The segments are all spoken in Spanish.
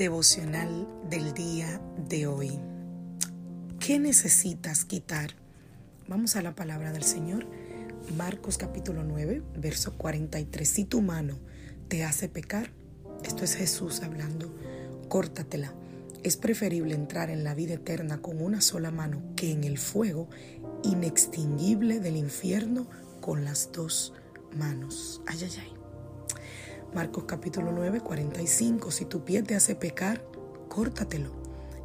Devocional del día de hoy. ¿Qué necesitas quitar? Vamos a la palabra del Señor. Marcos capítulo 9, verso 43. Si tu mano te hace pecar, esto es Jesús hablando, córtatela. Es preferible entrar en la vida eterna con una sola mano que en el fuego inextinguible del infierno con las dos manos. Ay, ay, ay. Marcos capítulo 9, 45. Si tu pie te hace pecar, córtatelo.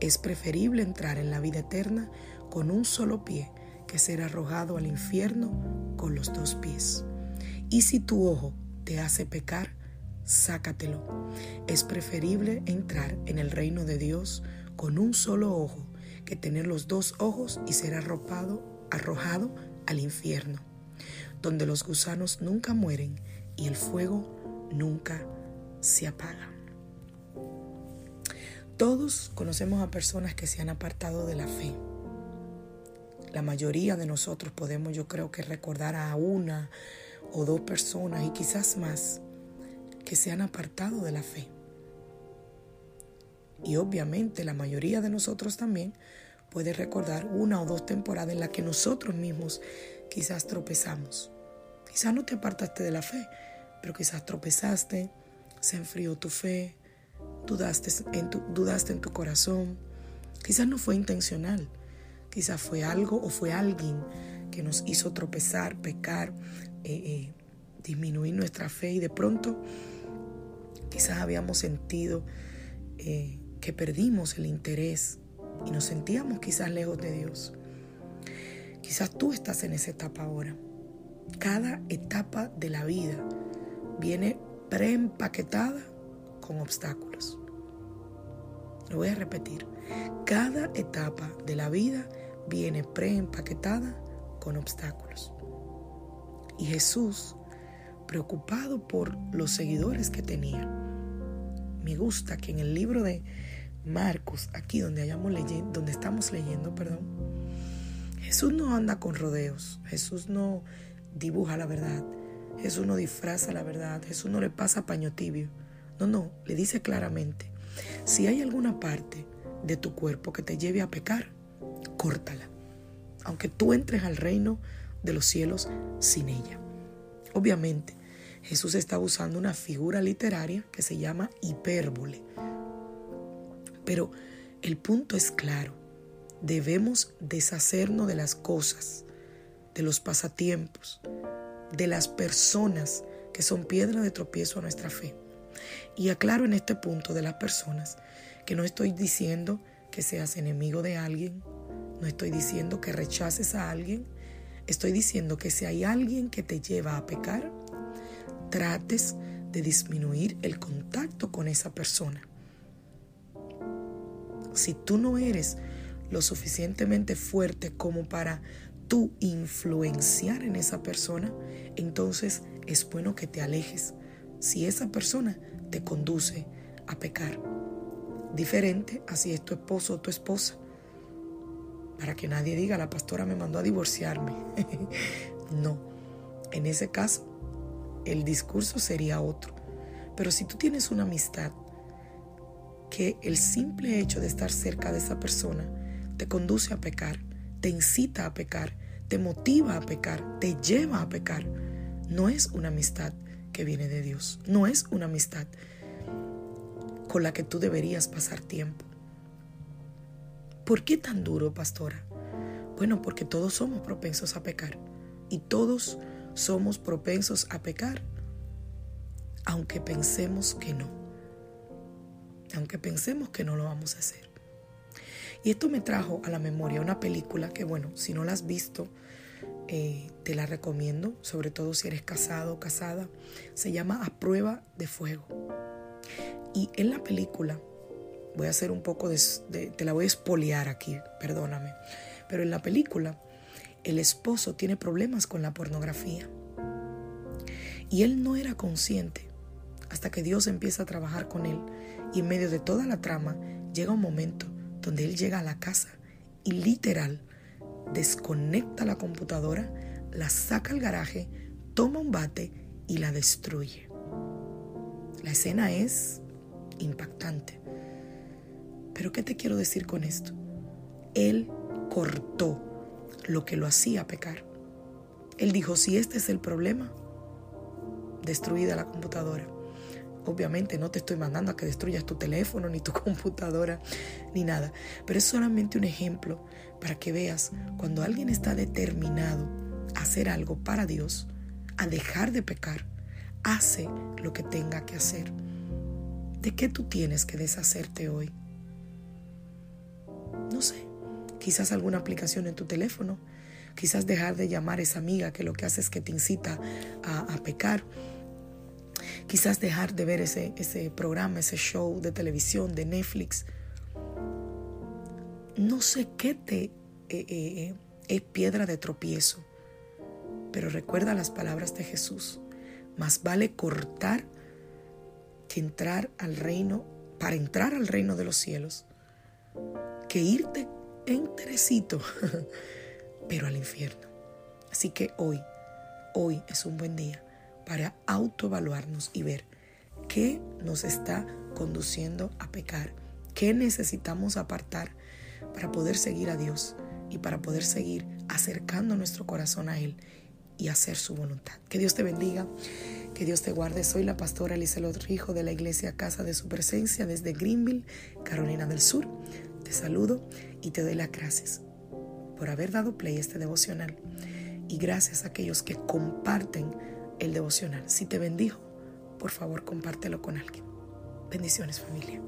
Es preferible entrar en la vida eterna con un solo pie que ser arrojado al infierno con los dos pies. Y si tu ojo te hace pecar, sácatelo. Es preferible entrar en el reino de Dios con un solo ojo que tener los dos ojos y ser arropado, arrojado al infierno, donde los gusanos nunca mueren y el fuego nunca se apaga. Todos conocemos a personas que se han apartado de la fe. La mayoría de nosotros podemos, yo creo que recordar a una o dos personas y quizás más que se han apartado de la fe. Y obviamente la mayoría de nosotros también puede recordar una o dos temporadas en las que nosotros mismos quizás tropezamos. Quizás no te apartaste de la fe, pero quizás tropezaste, se enfrió tu fe, dudaste en tu, dudaste en tu corazón. Quizás no fue intencional, quizás fue algo o fue alguien que nos hizo tropezar, pecar, eh, eh, disminuir nuestra fe y de pronto quizás habíamos sentido eh, que perdimos el interés y nos sentíamos quizás lejos de Dios. Quizás tú estás en esa etapa ahora. Cada etapa de la vida viene preempaquetada con obstáculos. Lo voy a repetir. Cada etapa de la vida viene preempaquetada con obstáculos. Y Jesús, preocupado por los seguidores que tenía, me gusta que en el libro de Marcos, aquí donde, hayamos leyendo, donde estamos leyendo, perdón, Jesús no anda con rodeos, Jesús no dibuja la verdad, Jesús no disfraza la verdad, Jesús no le pasa paño tibio. No, no, le dice claramente, si hay alguna parte de tu cuerpo que te lleve a pecar, córtala, aunque tú entres al reino de los cielos sin ella. Obviamente, Jesús está usando una figura literaria que se llama hipérbole. Pero el punto es claro, debemos deshacernos de las cosas, de los pasatiempos, de las personas que son piedra de tropiezo a nuestra fe. Y aclaro en este punto de las personas que no estoy diciendo que seas enemigo de alguien, no estoy diciendo que rechaces a alguien, estoy diciendo que si hay alguien que te lleva a pecar, trates de disminuir el contacto con esa persona. Si tú no eres lo suficientemente fuerte como para tú influenciar en esa persona, entonces es bueno que te alejes si esa persona te conduce a pecar. Diferente a si es tu esposo o tu esposa. Para que nadie diga, la pastora me mandó a divorciarme. no, en ese caso el discurso sería otro. Pero si tú tienes una amistad que el simple hecho de estar cerca de esa persona te conduce a pecar, te incita a pecar, te motiva a pecar, te lleva a pecar, no es una amistad que viene de Dios, no es una amistad con la que tú deberías pasar tiempo. ¿Por qué tan duro, pastora? Bueno, porque todos somos propensos a pecar y todos somos propensos a pecar, aunque pensemos que no, aunque pensemos que no lo vamos a hacer. Y esto me trajo a la memoria una película que, bueno, si no la has visto, eh, te la recomiendo, sobre todo si eres casado o casada. Se llama A Prueba de Fuego. Y en la película, voy a hacer un poco de, te la voy a espoliar aquí, perdóname, pero en la película el esposo tiene problemas con la pornografía. Y él no era consciente hasta que Dios empieza a trabajar con él. Y en medio de toda la trama llega un momento donde él llega a la casa y literal desconecta la computadora, la saca al garaje, toma un bate y la destruye. La escena es impactante. Pero ¿qué te quiero decir con esto? Él cortó lo que lo hacía pecar. Él dijo, si este es el problema, destruida la computadora. Obviamente no te estoy mandando a que destruyas tu teléfono, ni tu computadora, ni nada. Pero es solamente un ejemplo para que veas cuando alguien está determinado a hacer algo para Dios, a dejar de pecar, hace lo que tenga que hacer. ¿De qué tú tienes que deshacerte hoy? No sé, quizás alguna aplicación en tu teléfono, quizás dejar de llamar a esa amiga que lo que hace es que te incita a, pecar, quizás dejar de ver ese, ese programa, ese show de televisión, de Netflix. No sé qué te eh, eh, eh, es piedra de tropiezo, pero recuerda las palabras de Jesús. Más vale cortar que entrar al reino, para entrar al reino de los cielos, que irte enterecito, pero al infierno. Así que hoy, hoy es un buen día para autoevaluarnos y ver qué nos está conduciendo a pecar, qué necesitamos apartar para poder seguir a Dios y para poder seguir acercando nuestro corazón a Él y hacer su voluntad. Que Dios te bendiga. Que Dios te guarde. Soy la pastora Elizabeth Rijo de la iglesia Casa de Su Presencia desde Greenville, Carolina del Sur. Te saludo y te doy las gracias por haber dado play a este devocional. Y gracias a aquellos que comparten el devocional. Si te bendijo, por favor compártelo con alguien. Bendiciones familia.